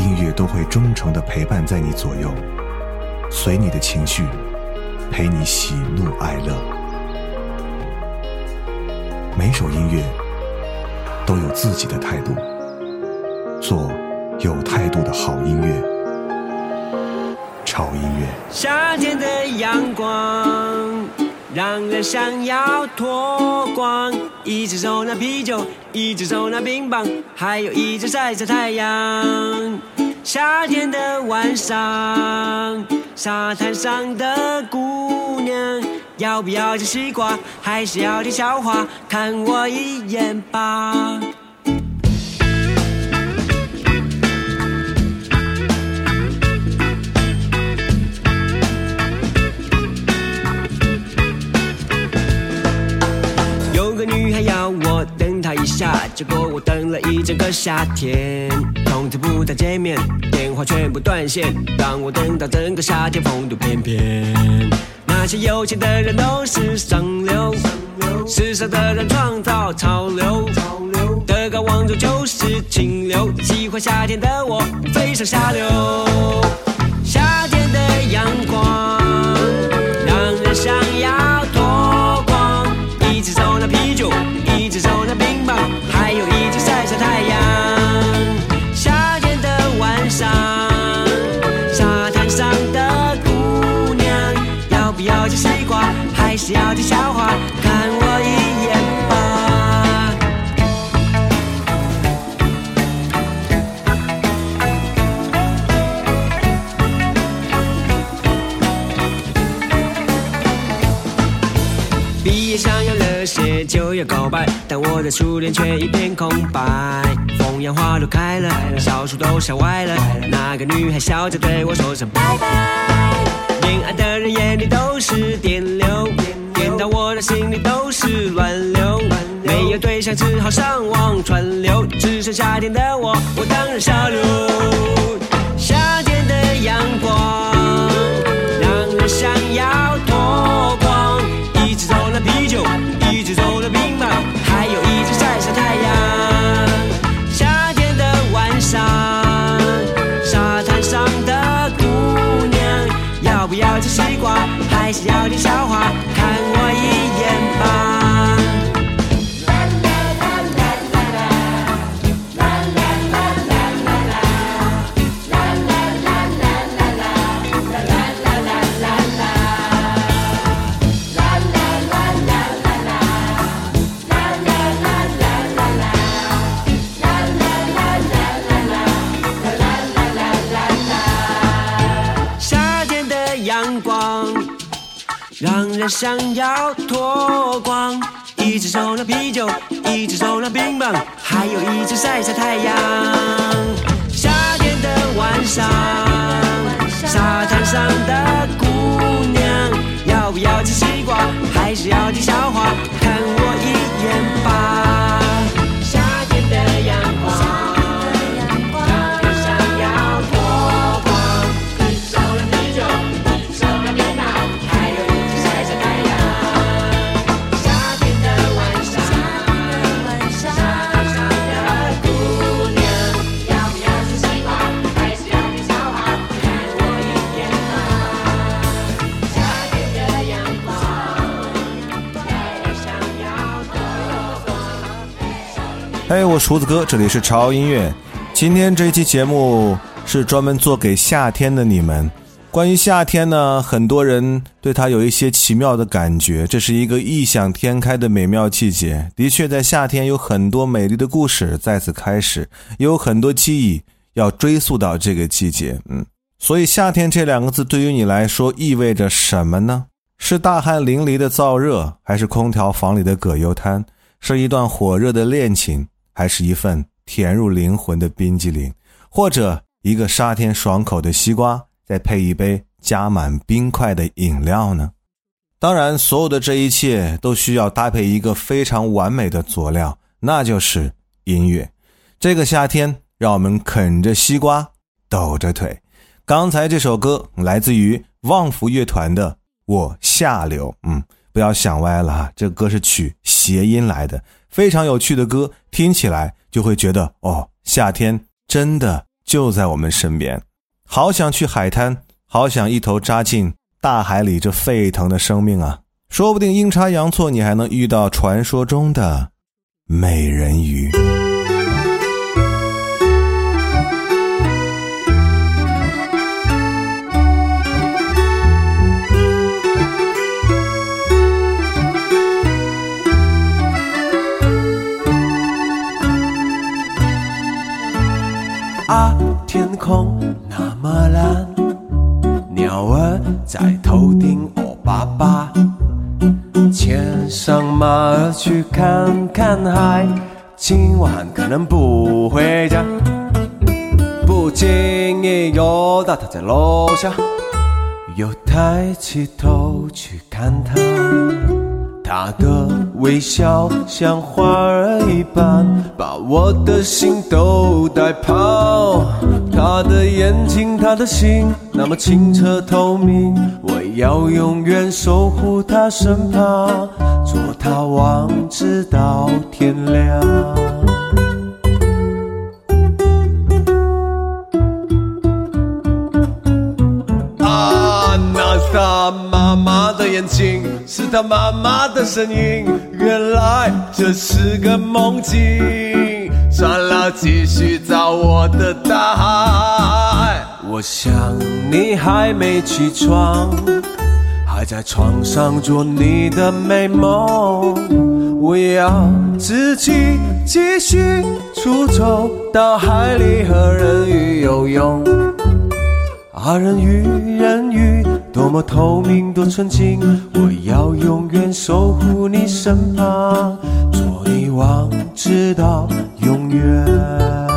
音乐都会忠诚的陪伴在你左右，随你的情绪，陪你喜怒哀乐。每首音乐都有自己的态度，做有态度的好音乐。潮音乐。夏天的阳光让人想要脱光，一只手拿啤酒，一只手拿冰棒，还有一只晒着太阳。夏天的晚上，沙滩上的姑娘，要不要吃西瓜，还是要听笑话？看我一眼吧。下，结果我等了一整个夏天。从此不再见面，电话全部断线，让我等到整个夏天风度翩翩。那些有钱的人都是上流，时尚的人创造潮流，德高望重就是清流。喜欢夏天的我，飞上下流。夏天的阳光想要热血就要告白，但我的初恋却一片空白。风扬花都开了，小树都笑歪了，那个女孩笑着对我说声拜拜。恋爱的人眼里都是电流，电到我的心里都是乱流。没有对象只好上网串流，只剩夏天的我，我当然下流。的笑话人想要脱光，一只手拿啤酒，一只手拿冰棒，还有一只晒晒太阳。夏天的晚上，沙滩上的姑娘，要不要吃西瓜，还是要听笑话？看我一眼吧。光。嘿，我厨子哥，这里是潮音乐。今天这一期节目是专门做给夏天的你们。关于夏天呢，很多人对它有一些奇妙的感觉，这是一个异想天开的美妙季节。的确，在夏天有很多美丽的故事在此开始，也有很多记忆要追溯到这个季节。嗯，所以夏天这两个字对于你来说意味着什么呢？是大汗淋漓的燥热，还是空调房里的葛优瘫？是一段火热的恋情，还是一份甜入灵魂的冰激凌？或者一个沙天爽口的西瓜，再配一杯加满冰块的饮料呢？当然，所有的这一切都需要搭配一个非常完美的佐料，那就是音乐。这个夏天，让我们啃着西瓜，抖着腿。刚才这首歌来自于旺福乐团的《我下流》，嗯，不要想歪了哈，这歌是取谐音来的，非常有趣的歌，听起来就会觉得哦，夏天真的就在我们身边，好想去海滩，好想一头扎进大海里这沸腾的生命啊！说不定阴差阳错，你还能遇到传说中的美人鱼。啊，天空那么蓝，鸟儿在头顶哦爸爸，牵上马儿去看看海，今晚可能不回家。不经意又到他在楼下，又抬起头去看他。他的微笑像花儿一般，把我的心都带跑。他的眼睛，他的心，那么清澈透明，我要永远守护他身旁，做他王直到天亮。啊，那是他妈妈的眼睛，是他妈妈的声音。原来这是个梦境，算了，继续找我的大海。我想你还没起床，还在床上做你的美梦。我要自己继续出走到海里和人鱼游泳。啊，人鱼，人鱼，多么透明，多纯净！我要永远守护你身旁，做你王，直到永远。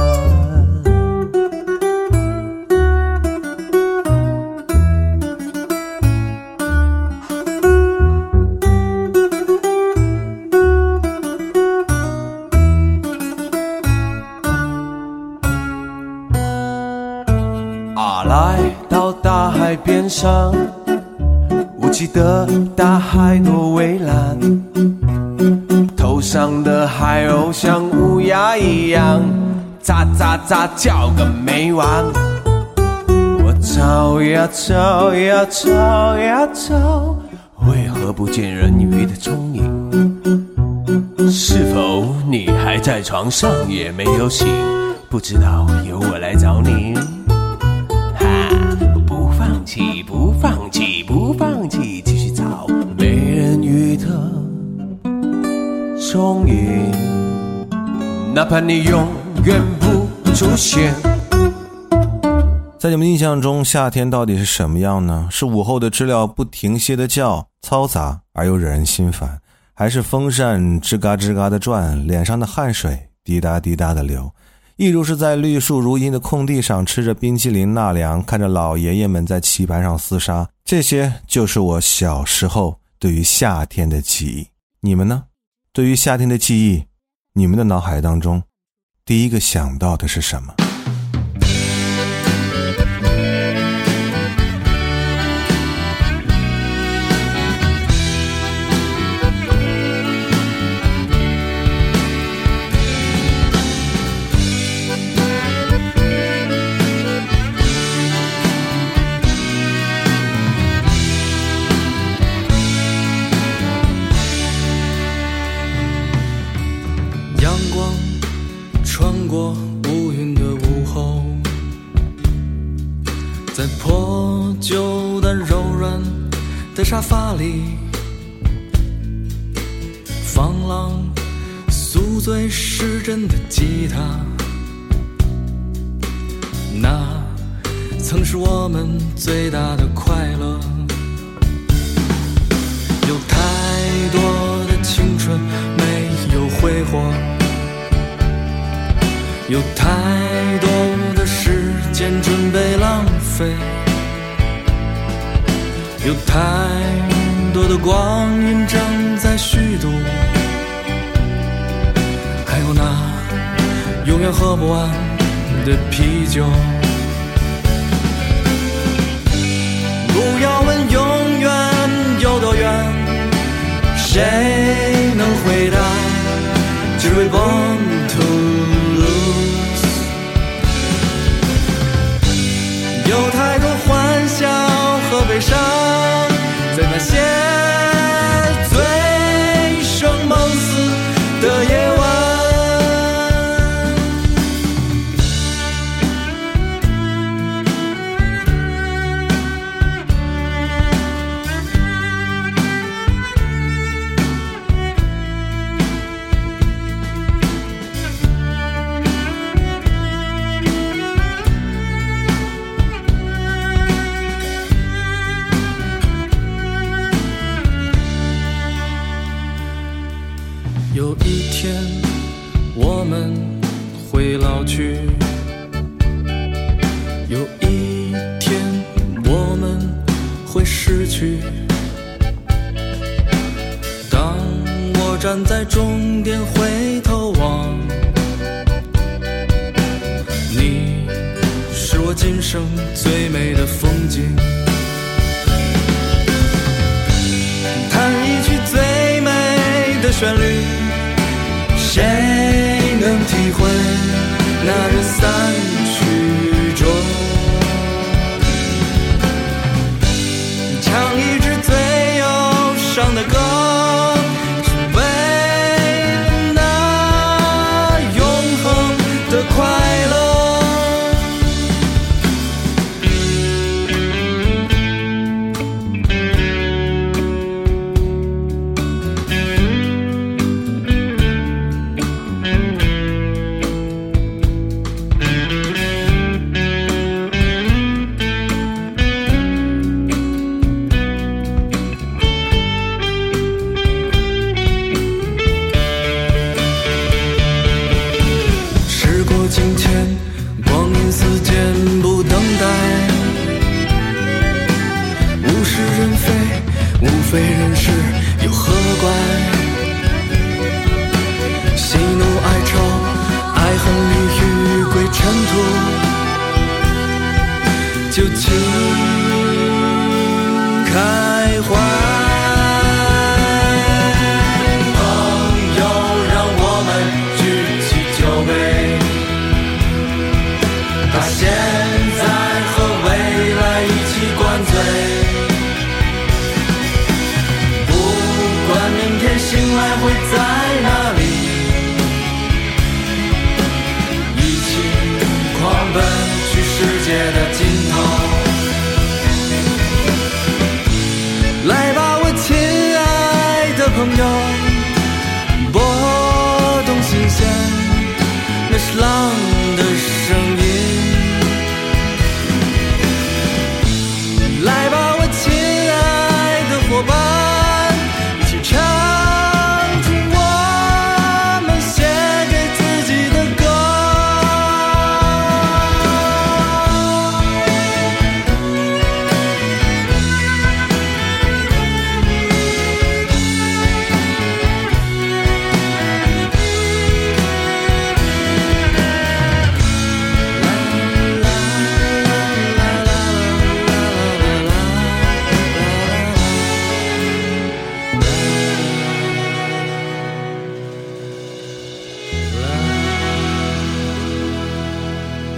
上，我记得大海多蔚蓝，头上的海鸥像乌鸦一样，喳喳喳叫个没完。我找呀找呀找呀找，为何不见人鱼的踪影？是否你还在床上也没有醒？不知道由我来找你。放弃，不放弃，继续找美人鱼的踪影，哪怕你永远不出现。在你们印象中，夏天到底是什么样呢？是午后的知了不停歇的叫，嘈杂而又惹人心烦，还是风扇吱嘎吱嘎的转，脸上的汗水滴答滴答的流？一如是在绿树如茵的空地上吃着冰淇淋纳凉，看着老爷爷们在棋盘上厮杀，这些就是我小时候对于夏天的记忆。你们呢？对于夏天的记忆，你们的脑海当中，第一个想到的是什么？光阴正在虚度，还有那永远喝不完的啤酒。不要问永远有多远，谁能回答？只为 born to lose。有太多欢笑和悲伤，在那些有一天，我们会失去。当我站在终点回头望，你是我今生最美的风景。弹一曲最美的旋律，谁能体会那人散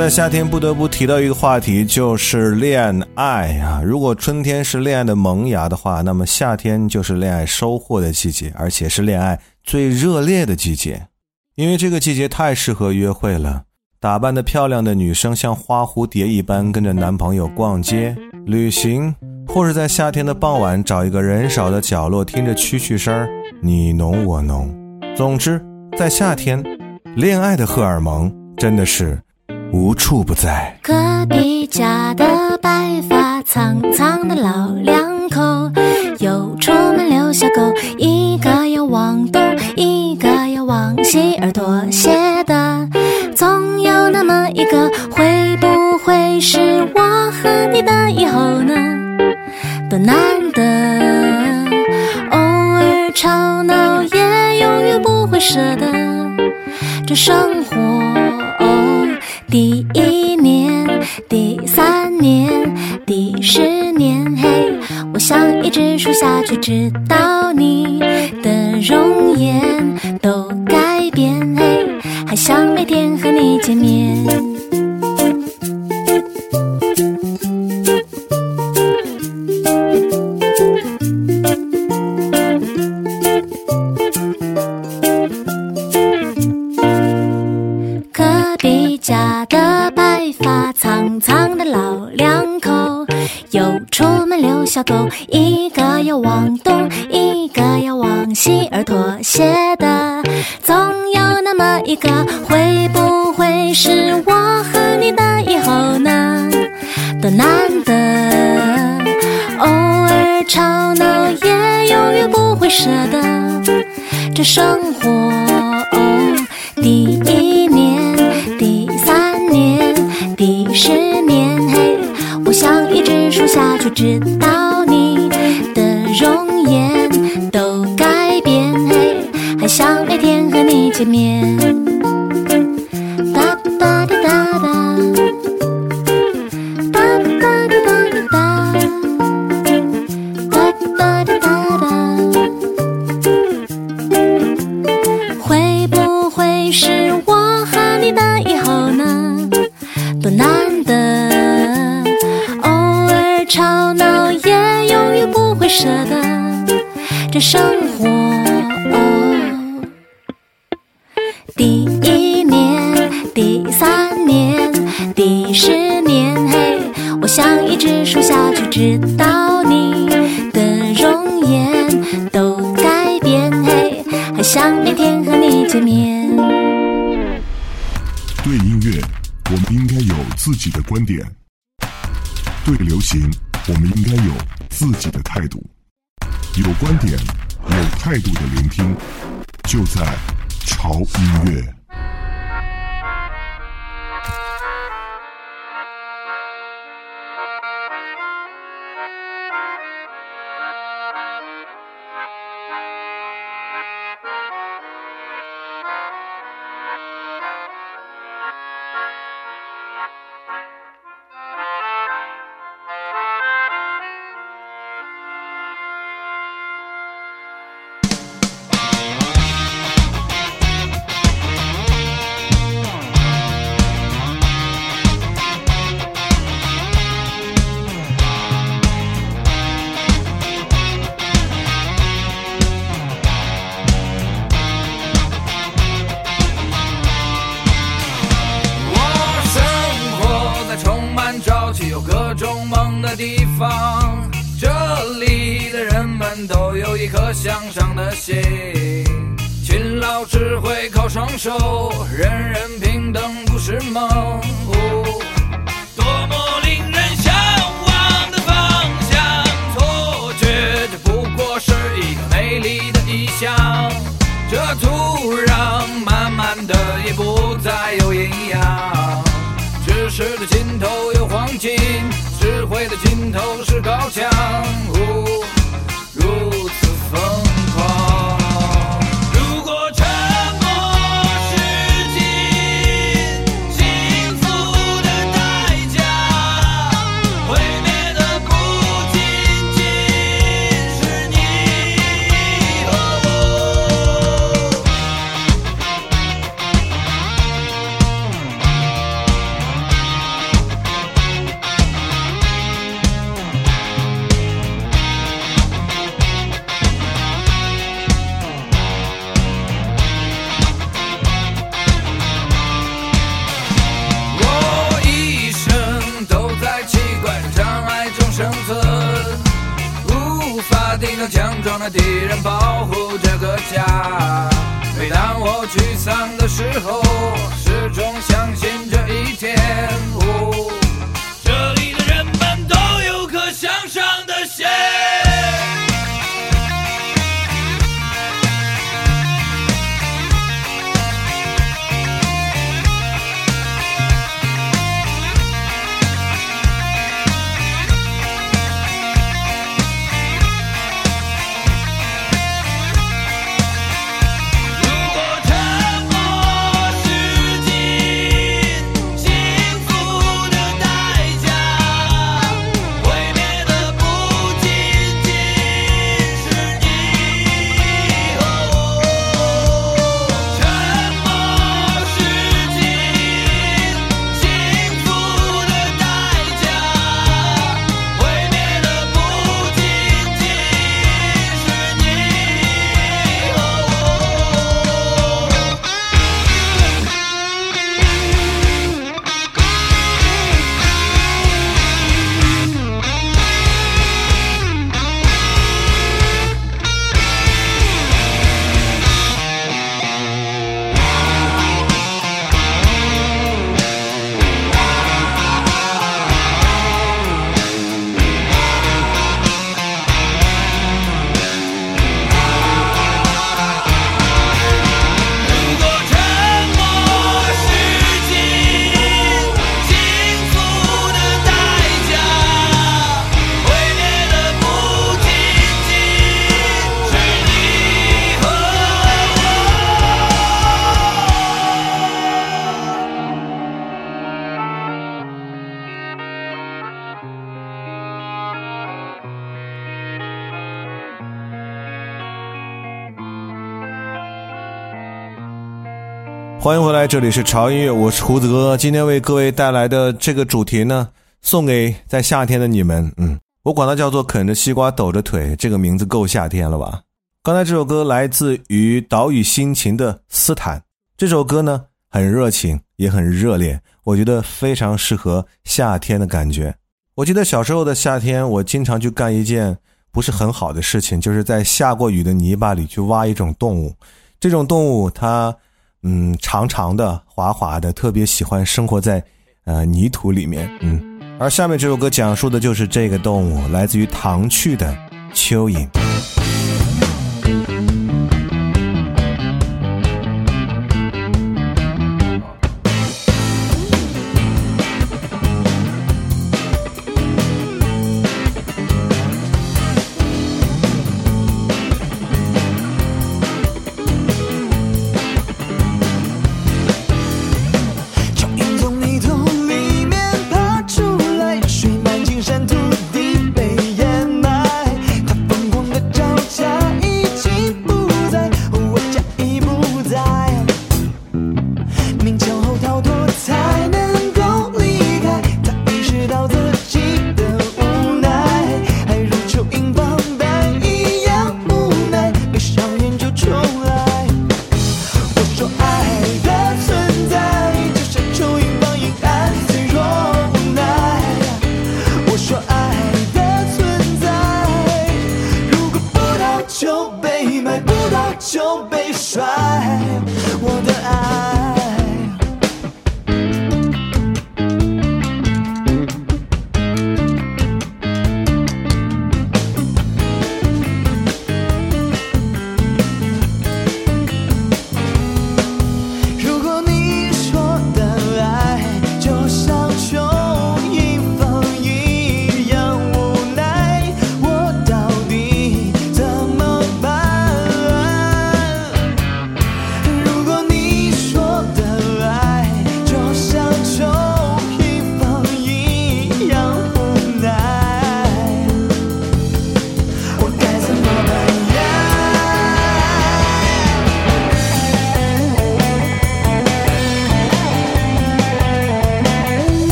在夏天不得不提到一个话题，就是恋爱啊。如果春天是恋爱的萌芽的话，那么夏天就是恋爱收获的季节，而且是恋爱最热烈的季节。因为这个季节太适合约会了，打扮的漂亮的女生像花蝴蝶一般跟着男朋友逛街、旅行，或是在夏天的傍晚找一个人少的角落，听着蛐蛐声儿，你侬我侬。总之，在夏天，恋爱的荷尔蒙真的是无处不在。隔壁家的白发苍苍的老两口，又出门遛小狗，一个要往东，一个要往西，而妥协的总有那么一个，会不会是我和你的以后呢？多难得，偶尔吵闹也永远不会舍得。这生活，第一年、第三年、第十年，嘿，我想一直数下去，直到的白发苍苍的老两口，又出门遛小狗，一个要往东，一个要往西，而妥协的总有那么一个，会不会是我和你的以后呢？多难得，偶尔吵闹也永远不会舍得，这生活。哦第一知道，你的容颜都改变，嘿，还想每天和你见面。这生活。哦第一年、第三年、第十年，嘿，我想一直数下去，直到你的容颜都改变，嘿，还想每天和你见面。对音乐，我们应该有自己的观点；对流行，我们应该有自己的态度。有观点、有态度的聆听，就在潮音乐。手，人欢迎回来，这里是潮音乐，我是胡子哥。今天为各位带来的这个主题呢，送给在夏天的你们。嗯，我管它叫做啃着西瓜抖着腿，这个名字够夏天了吧？刚才这首歌来自于岛屿心情的斯坦，这首歌呢很热情，也很热烈，我觉得非常适合夏天的感觉。我记得小时候的夏天，我经常去干一件不是很好的事情，就是在下过雨的泥巴里去挖一种动物。这种动物它。嗯，长长的、滑滑的，特别喜欢生活在呃泥土里面。嗯，而下面这首歌讲述的就是这个动物，来自于唐趣的蚯蚓。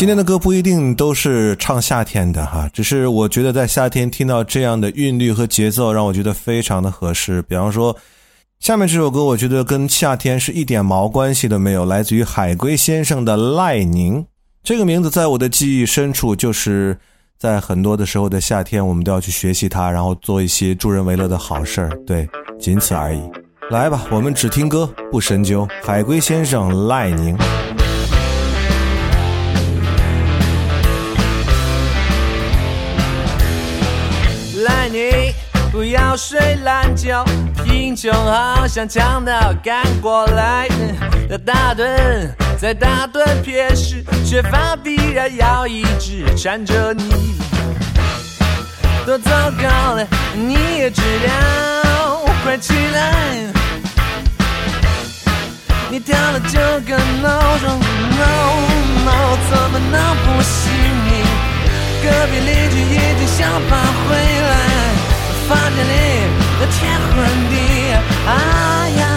今天的歌不一定都是唱夏天的哈，只是我觉得在夏天听到这样的韵律和节奏，让我觉得非常的合适。比方说，下面这首歌，我觉得跟夏天是一点毛关系都没有，来自于海龟先生的《赖宁》这个名字，在我的记忆深处，就是在很多的时候的夏天，我们都要去学习它，然后做一些助人为乐的好事儿。对，仅此而已。来吧，我们只听歌不深究。海龟先生《赖宁》。要睡懒觉，贫穷好像强盗赶过来，的大盾在大盾片时，缺乏必然要一直缠着你，多糟糕了，你也知道，快起来，你调了九个闹钟，No No，怎么能不醒你？隔壁邻居已经想法回来，房间里那天昏地暗，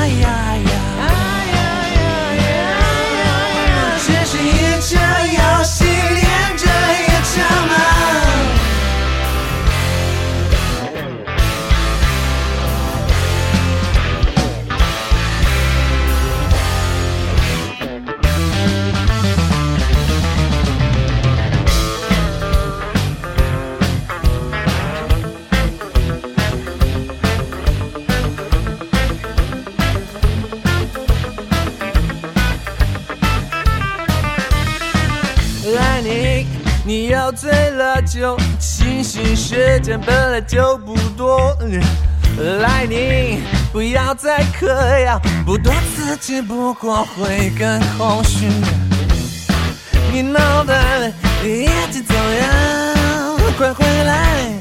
了酒，清醒时间本来就不多。来你，不要再嗑药，不多刺激不过会更空虚。你脑袋里已经走样，快回来！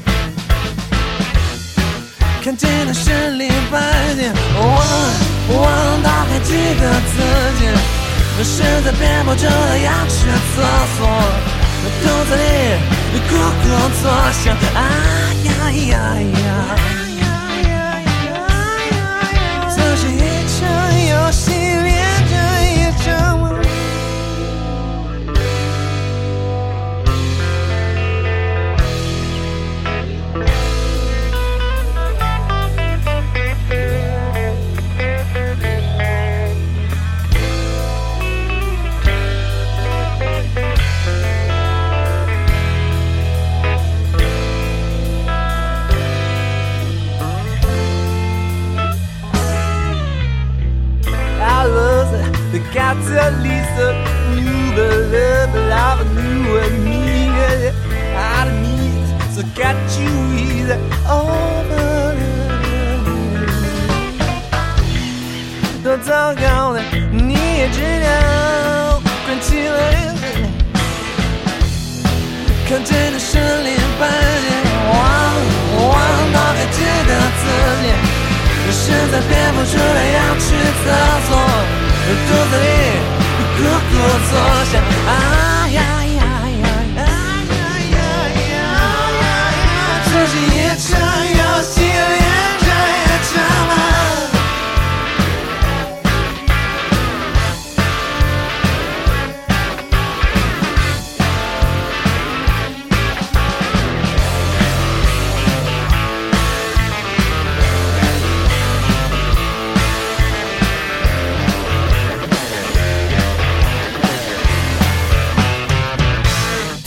看见那森林白天，忘忘打开几个字典。我实在憋不住了，要去厕所。肚子里咕咕作响，啊呀呀呀！这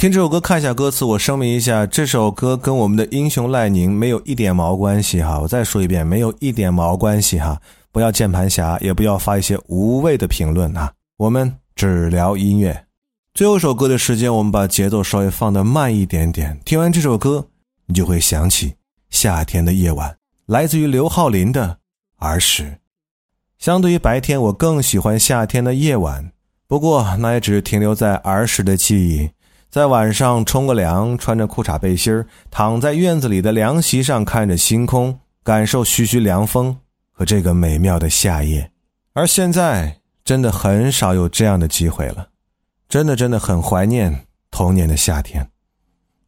听这首歌，看一下歌词。我声明一下，这首歌跟我们的英雄赖宁没有一点毛关系哈。我再说一遍，没有一点毛关系哈。不要键盘侠，也不要发一些无谓的评论啊。我们只聊音乐。最后一首歌的时间，我们把节奏稍微放得慢一点点。听完这首歌，你就会想起夏天的夜晚，来自于刘浩林的《儿时》。相对于白天，我更喜欢夏天的夜晚。不过，那也只是停留在儿时的记忆。在晚上冲个凉，穿着裤衩背心，躺在院子里的凉席上，看着星空，感受徐徐凉风和这个美妙的夏夜。而现在，真的很少有这样的机会了，真的真的很怀念童年的夏天。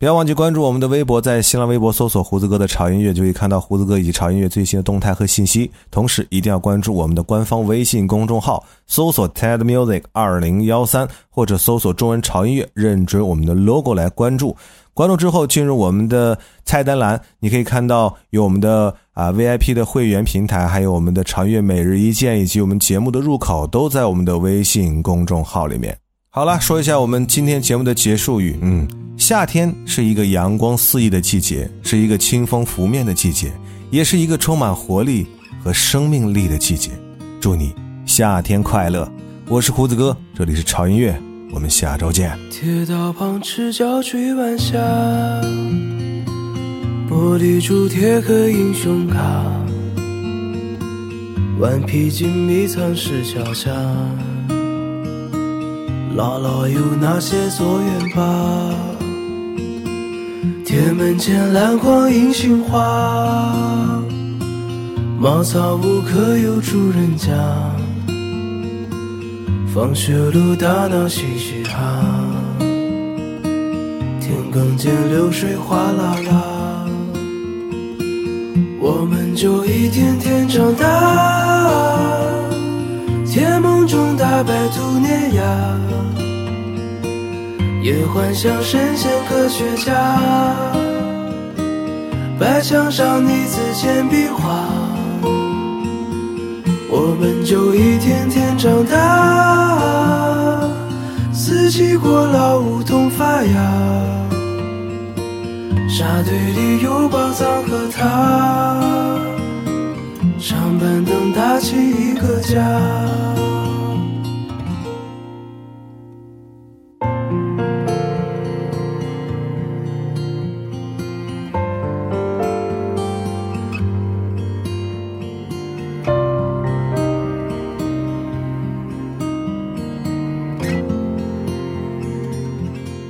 不要忘记关注我们的微博，在新浪微博搜索“胡子哥的潮音乐”，就可以看到胡子哥以及潮音乐最新的动态和信息。同时，一定要关注我们的官方微信公众号，搜索 “TED Music 二零幺三”或者搜索中文潮音乐，认准我们的 logo 来关注。关注之后，进入我们的菜单栏，你可以看到有我们的啊 VIP 的会员平台，还有我们的潮音乐每日一见，以及我们节目的入口，都在我们的微信公众号里面。好了，说一下我们今天节目的结束语。嗯，夏天是一个阳光肆意的季节，是一个清风拂面的季节，也是一个充满活力和生命力的季节。祝你夏天快乐！我是胡子哥，这里是潮音乐，我们下周见。铁道旁赤脚追晚霞，玻璃珠贴个英雄卡，顽皮筋迷藏石桥下，姥姥有那些作业吧？铁门前篮筐银杏花，茅草屋可有住人家？放学路打闹嘻嘻哈，天更见流水哗啦啦，我们就一天天长大，甜梦中大白兔碾压，也幻想神仙科学家，白墙上你字简笔画，我们就一天天长大，四季过老梧桐发芽。沙堆里有宝藏和他，板凳搭起一个家。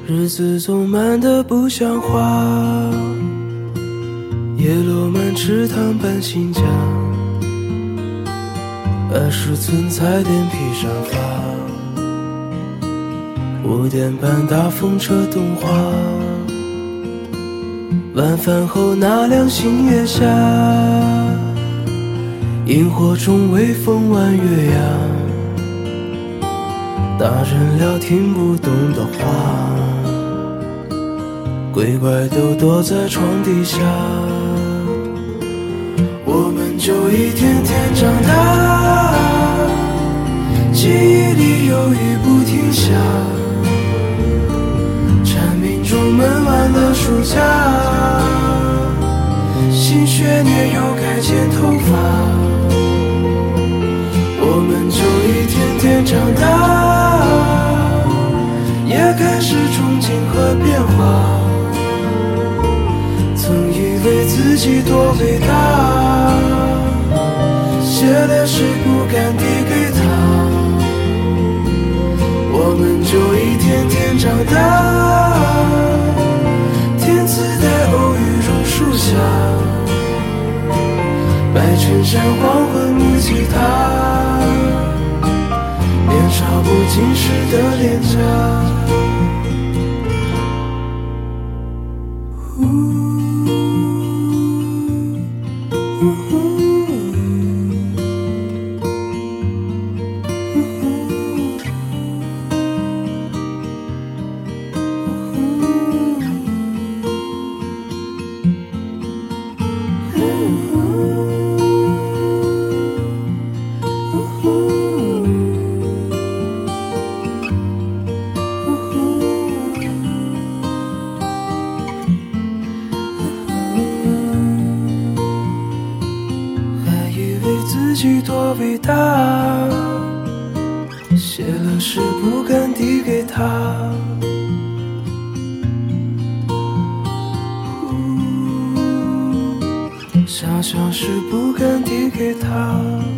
日子总慢得不像话，叶落满池塘搬新家，二十寸彩电披上发，五点半大风车动画，晚饭后那凉星月下，萤火虫微风弯月牙，大人聊听不懂的话。鬼怪都躲在床底下，我们就一天天长大，记忆里有雨不停下，蝉鸣中闷完了暑假，新学年又该剪头发，我们就一天天长大，也开始憧憬和变化。曾以为自己多伟大，写的诗不敢递长大。天自带偶遇榕树下，白衬衫黄昏木吉他，年少不经事的脸颊。像是不敢递给他。